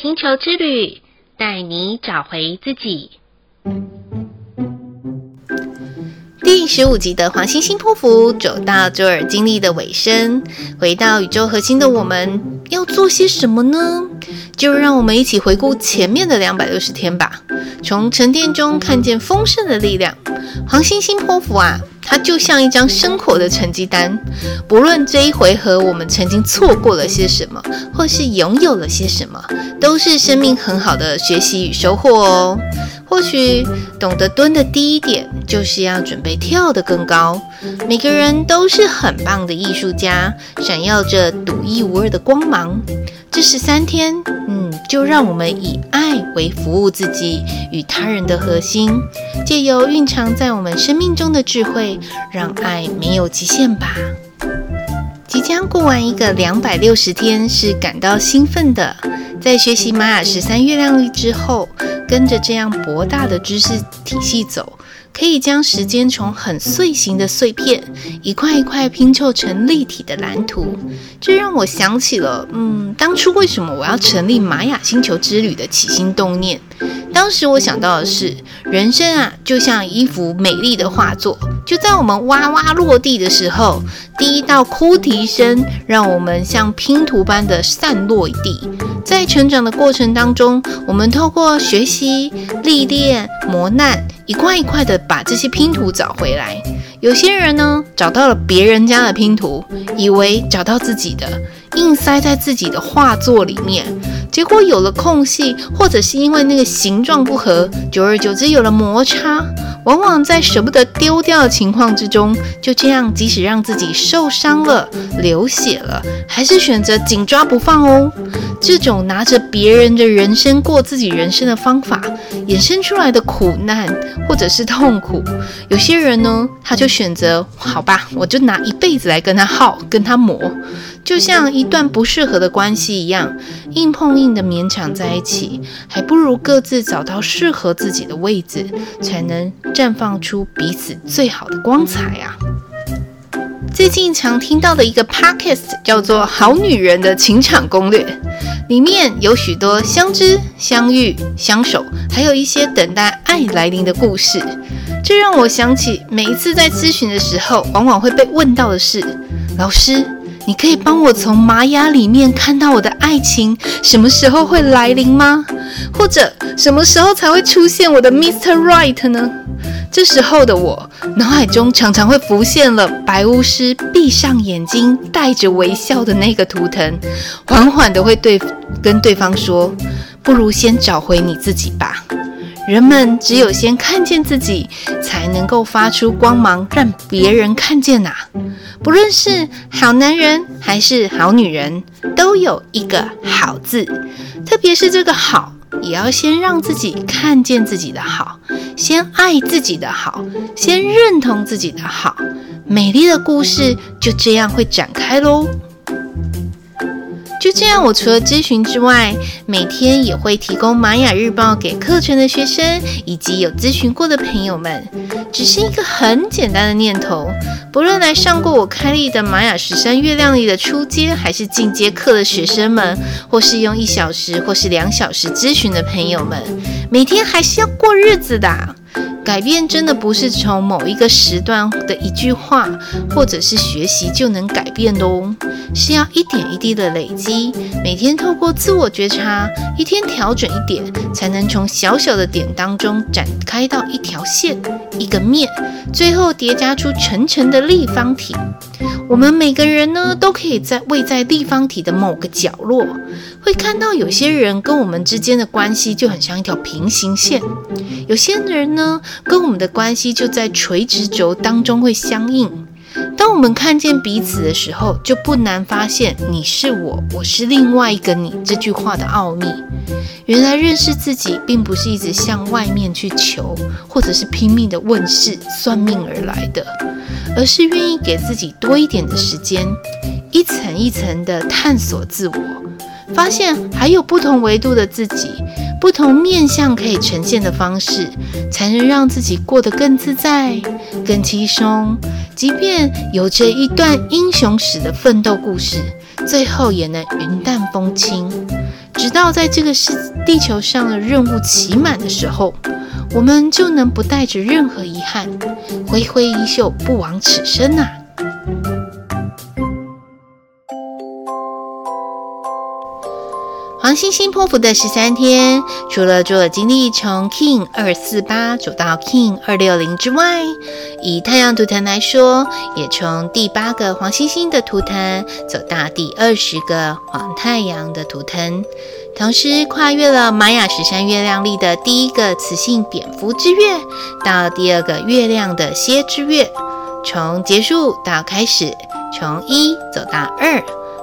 星球之旅，带你找回自己。第十五集的黄星星波符走到卓尔经历的尾声，回到宇宙核心的我们要做些什么呢？就让我们一起回顾前面的两百六十天吧，从沉淀中看见丰盛的力量。黄星星波符啊，它就像一张生活的成绩单，不论这一回合我们曾经错过了些什么，或是拥有了些什么，都是生命很好的学习与收获哦。或许懂得蹲的第一点，就是要准备跳得更高。每个人都是很棒的艺术家，闪耀着独一无二的光芒。这十三天，嗯，就让我们以爱为服务自己与他人的核心，借由蕴藏在我们生命中的智慧，让爱没有极限吧。即将过完一个两百六十天，是感到兴奋的。在学习玛雅十三月亮历之后，跟着这样博大的知识体系走，可以将时间从很碎形的碎片，一块一块拼凑成立体的蓝图。这让我想起了，嗯，当初为什么我要成立玛雅星球之旅的起心动念。当时我想到的是，人生啊，就像一幅美丽的画作。就在我们哇哇落地的时候，第一道哭啼声让我们像拼图般的散落一地。在成长的过程当中，我们透过学习、历练、磨难，一块一块的把这些拼图找回来。有些人呢，找到了别人家的拼图，以为找到自己的，硬塞在自己的画作里面，结果有了空隙，或者是因为那个形状不合，久而久之有了摩擦。往往在舍不得丢掉的情况之中，就这样，即使让自己受伤了、流血了，还是选择紧抓不放哦。这种拿着别人的人生过自己人生的方法，衍生出来的苦难或者是痛苦，有些人呢，他就选择好吧，我就拿一辈子来跟他耗、跟他磨。就像一段不适合的关系一样，硬碰硬的勉强在一起，还不如各自找到适合自己的位置，才能绽放出彼此最好的光彩啊！最近常听到的一个 podcast 叫做《好女人的情场攻略》，里面有许多相知、相遇、相守，还有一些等待爱来临的故事。这让我想起每一次在咨询的时候，往往会被问到的是：老师。你可以帮我从玛雅里面看到我的爱情什么时候会来临吗？或者什么时候才会出现我的 Mr. Right 呢？这时候的我脑海中常常会浮现了白巫师闭上眼睛带着微笑的那个图腾，缓缓的会对跟对方说：“不如先找回你自己吧。”人们只有先看见自己，才能够发出光芒，让别人看见呐、啊。不论是好男人还是好女人，都有一个好字。特别是这个好，也要先让自己看见自己的好，先爱自己的好，先认同自己的好。美丽的故事就这样会展开喽。就这样，我除了咨询之外，每天也会提供玛雅日报给课程的学生以及有咨询过的朋友们。只是一个很简单的念头，不论来上过我开立的玛雅十三月亮历的初阶还是进阶课的学生们，或是用一小时或是两小时咨询的朋友们，每天还是要过日子的。改变真的不是从某一个时段的一句话，或者是学习就能改变的哦，是要一点一滴的累积，每天透过自我觉察，一天调整一点，才能从小小的点当中展开到一条线、一个面，最后叠加出层层的立方体。我们每个人呢，都可以在位在立方体的某个角落，会看到有些人跟我们之间的关系就很像一条平行线，有些人呢，跟我们的关系就在垂直轴当中会相应。当我们看见彼此的时候，就不难发现“你是我，我是另外一个你”这句话的奥秘。原来认识自己，并不是一直向外面去求，或者是拼命的问事算命而来的。而是愿意给自己多一点的时间，一层一层的探索自我，发现还有不同维度的自己，不同面向可以呈现的方式，才能让自己过得更自在、更轻松。即便有着一段英雄史的奋斗故事，最后也能云淡风轻。直到在这个世地球上的任务期满的时候，我们就能不带着任何遗憾，挥挥衣袖，不枉此生呐、啊。黄星星破符的十三天，除了做经历从 King 二四八走到 King 二六零之外，以太阳图腾来说，也从第八个黄星星的图腾走到第二十个黄太阳的图腾，同时跨越了玛雅十三月亮历的第一个雌性蝙蝠之月到第二个月亮的蝎之月，从结束到开始，从一走到二。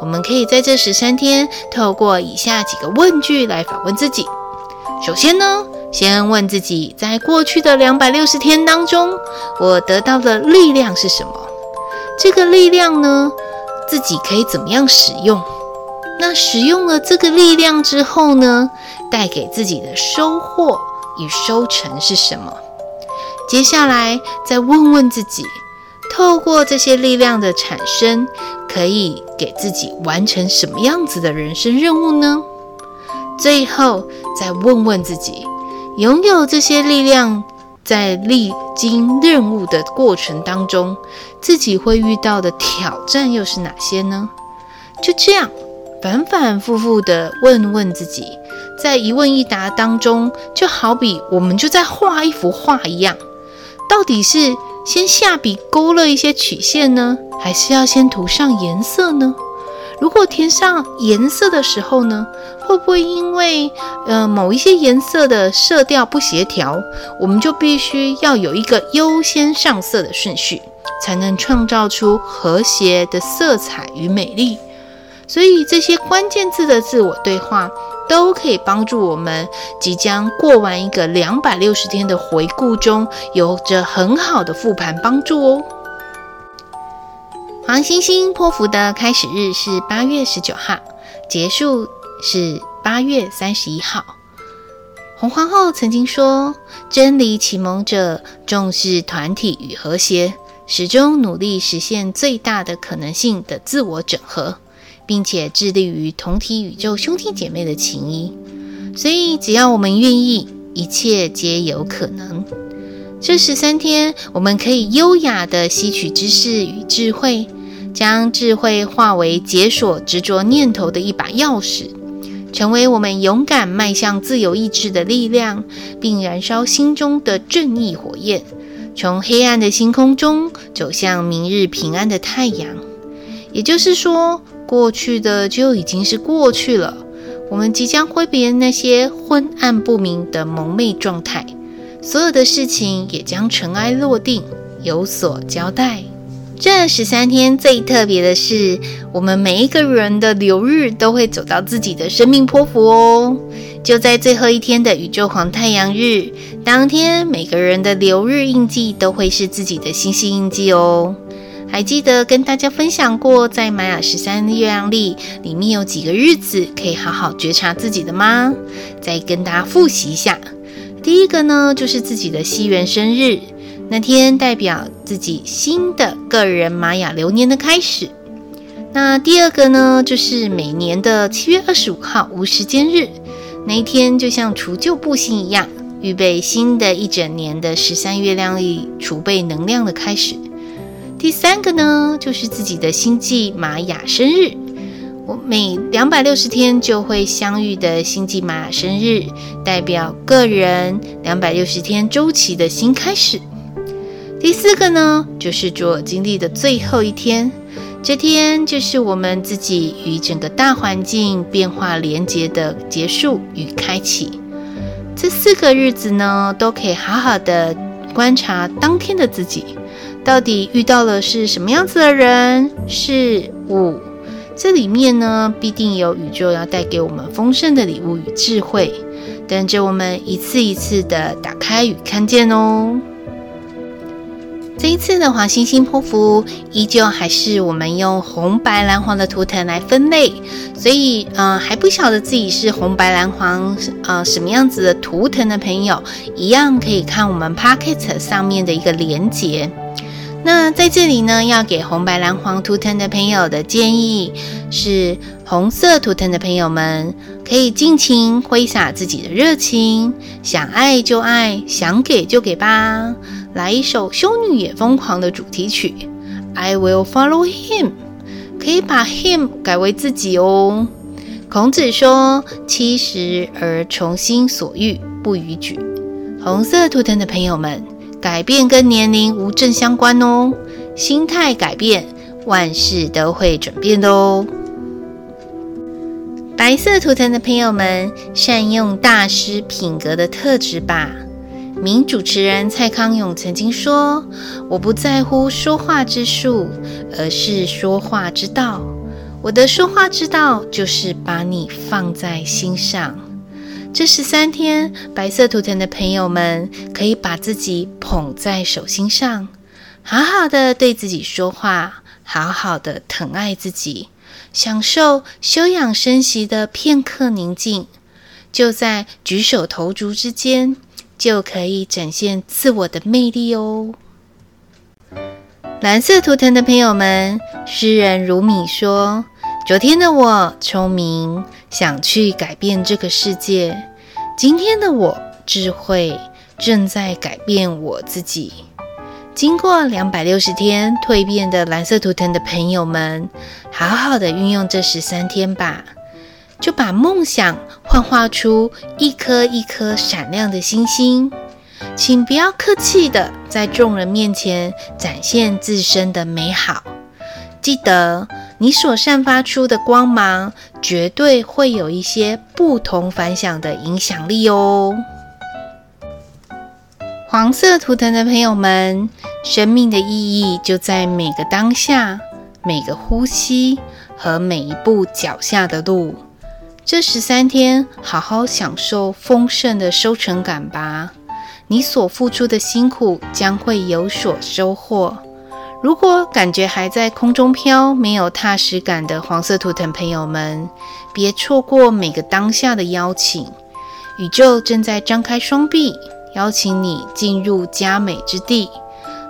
我们可以在这十三天，透过以下几个问句来反问自己。首先呢，先问自己，在过去的两百六十天当中，我得到的力量是什么？这个力量呢，自己可以怎么样使用？那使用了这个力量之后呢，带给自己的收获与收成是什么？接下来再问问自己。透过这些力量的产生，可以给自己完成什么样子的人生任务呢？最后再问问自己，拥有这些力量，在历经任务的过程当中，自己会遇到的挑战又是哪些呢？就这样反反复复地问问自己，在一问一答当中，就好比我们就在画一幅画一样，到底是？先下笔勾勒一些曲线呢，还是要先涂上颜色呢？如果填上颜色的时候呢，会不会因为呃某一些颜色的色调不协调，我们就必须要有一个优先上色的顺序，才能创造出和谐的色彩与美丽？所以这些关键字的自我对话。都可以帮助我们即将过完一个两百六十天的回顾中，有着很好的复盘帮助哦。黄星星波符的开始日是八月十九号，结束是八月三十一号。红皇后曾经说：“真理启蒙者重视团体与和谐，始终努力实现最大的可能性的自我整合。”并且致力于同体宇宙兄弟姐妹的情谊，所以只要我们愿意，一切皆有可能。这十三天，我们可以优雅地吸取知识与智慧，将智慧化为解锁执着念头的一把钥匙，成为我们勇敢迈向自由意志的力量，并燃烧心中的正义火焰，从黑暗的星空中走向明日平安的太阳。也就是说，过去的就已经是过去了，我们即将挥别那些昏暗不明的蒙昧状态，所有的事情也将尘埃落定，有所交代。这十三天最特别的是，我们每一个人的流日都会走到自己的生命波符哦。就在最后一天的宇宙黄太阳日当天，每个人的流日印记都会是自己的星系印记哦。还记得跟大家分享过，在玛雅十三月亮历里面有几个日子可以好好觉察自己的吗？再跟大家复习一下。第一个呢，就是自己的西元生日，那天代表自己新的个人玛雅流年的开始。那第二个呢，就是每年的七月二十五号无时间日，那一天就像除旧布新一样，预备新的一整年的十三月亮历储备能量的开始。第三个呢，就是自己的星际玛雅生日。我每两百六十天就会相遇的星际玛雅生日，代表个人两百六十天周期的新开始。第四个呢，就是卓尔金历的最后一天，这天就是我们自己与整个大环境变化连接的结束与开启。这四个日子呢，都可以好好的观察当天的自己。到底遇到了是什么样子的人事物？这里面呢，必定有宇宙要带给我们丰盛的礼物与智慧，等着我们一次一次的打开与看见哦。这一次的黄星星波符依旧还是我们用红白蓝黄的图腾来分类，所以呃还不晓得自己是红白蓝黄呃什么样子的图腾的朋友，一样可以看我们 Pocket 上面的一个连接。那在这里呢，要给红白蓝黄图腾的朋友的建议是：红色图腾的朋友们可以尽情挥洒自己的热情，想爱就爱，想给就给吧。来一首《修女也疯狂》的主题曲，I will follow him，可以把 him 改为自己哦。孔子说：“七十而从心所欲，不逾矩。”红色图腾的朋友们，改变跟年龄无正相关哦。心态改变，万事都会转变的哦。白色图腾的朋友们，善用大师品格的特质吧。名主持人蔡康永曾经说：“我不在乎说话之术，而是说话之道。”我的说话之道就是把你放在心上。这十三天，白色图腾的朋友们可以把自己捧在手心上，好好的对自己说话，好好的疼爱自己，享受休养生息的片刻宁静。就在举手投足之间，就可以展现自我的魅力哦。蓝色图腾的朋友们，诗人如米说。昨天的我聪明，想去改变这个世界。今天的我智慧，正在改变我自己。经过两百六十天蜕变的蓝色图腾的朋友们，好好的运用这十三天吧，就把梦想幻化出一颗一颗闪亮的星星。请不要客气的在众人面前展现自身的美好。记得。你所散发出的光芒，绝对会有一些不同凡响的影响力哦。黄色图腾的朋友们，生命的意义就在每个当下、每个呼吸和每一步脚下的路。这十三天，好好享受丰盛的收成感吧。你所付出的辛苦将会有所收获。如果感觉还在空中飘，没有踏实感的黄色图腾朋友们，别错过每个当下的邀请。宇宙正在张开双臂，邀请你进入佳美之地，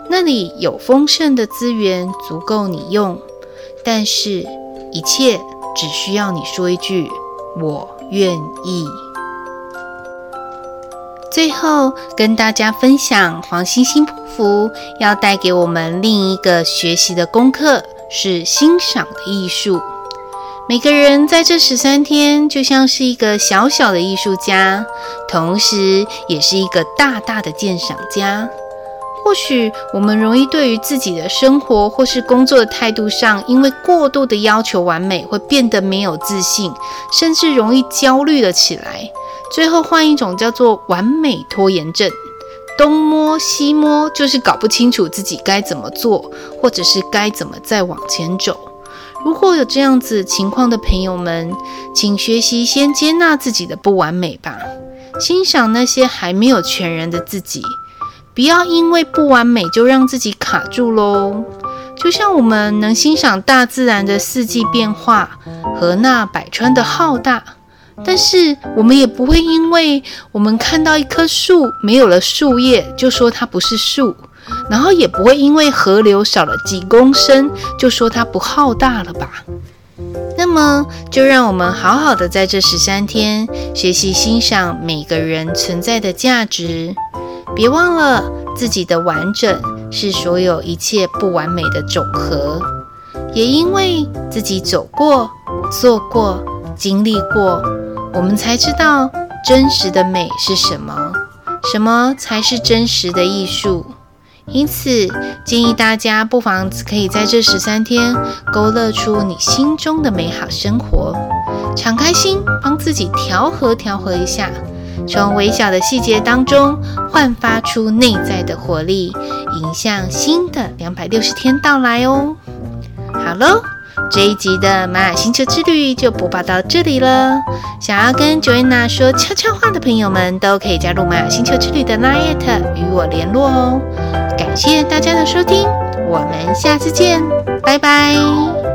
那里有丰盛的资源，足够你用。但是，一切只需要你说一句“我愿意”。最后，跟大家分享黄星星波符要带给我们另一个学习的功课，是欣赏的艺术。每个人在这十三天，就像是一个小小的艺术家，同时也是一个大大的鉴赏家。或许我们容易对于自己的生活或是工作的态度上，因为过度的要求完美，会变得没有自信，甚至容易焦虑了起来。最后换一种叫做完美拖延症，东摸西摸，就是搞不清楚自己该怎么做，或者是该怎么再往前走。如果有这样子情况的朋友们，请学习先接纳自己的不完美吧，欣赏那些还没有全然的自己，不要因为不完美就让自己卡住喽。就像我们能欣赏大自然的四季变化和那百川的浩大。但是我们也不会因为我们看到一棵树没有了树叶，就说它不是树；然后也不会因为河流少了几公升，就说它不浩大了吧？那么，就让我们好好的在这十三天学习欣赏每个人存在的价值。别忘了，自己的完整是所有一切不完美的总和。也因为自己走过、做过、经历过。我们才知道真实的美是什么，什么才是真实的艺术。因此，建议大家不妨可以在这十三天勾勒出你心中的美好生活，敞开心，帮自己调和调和一下，从微小的细节当中焕发出内在的活力，迎向新的两百六十天到来哦。好喽。这一集的玛雅星球之旅就播报到这里了。想要跟 Joanna 说悄悄话的朋友们，都可以加入玛雅星球之旅的 LINE@ 与我联络哦。感谢大家的收听，我们下次见，拜拜。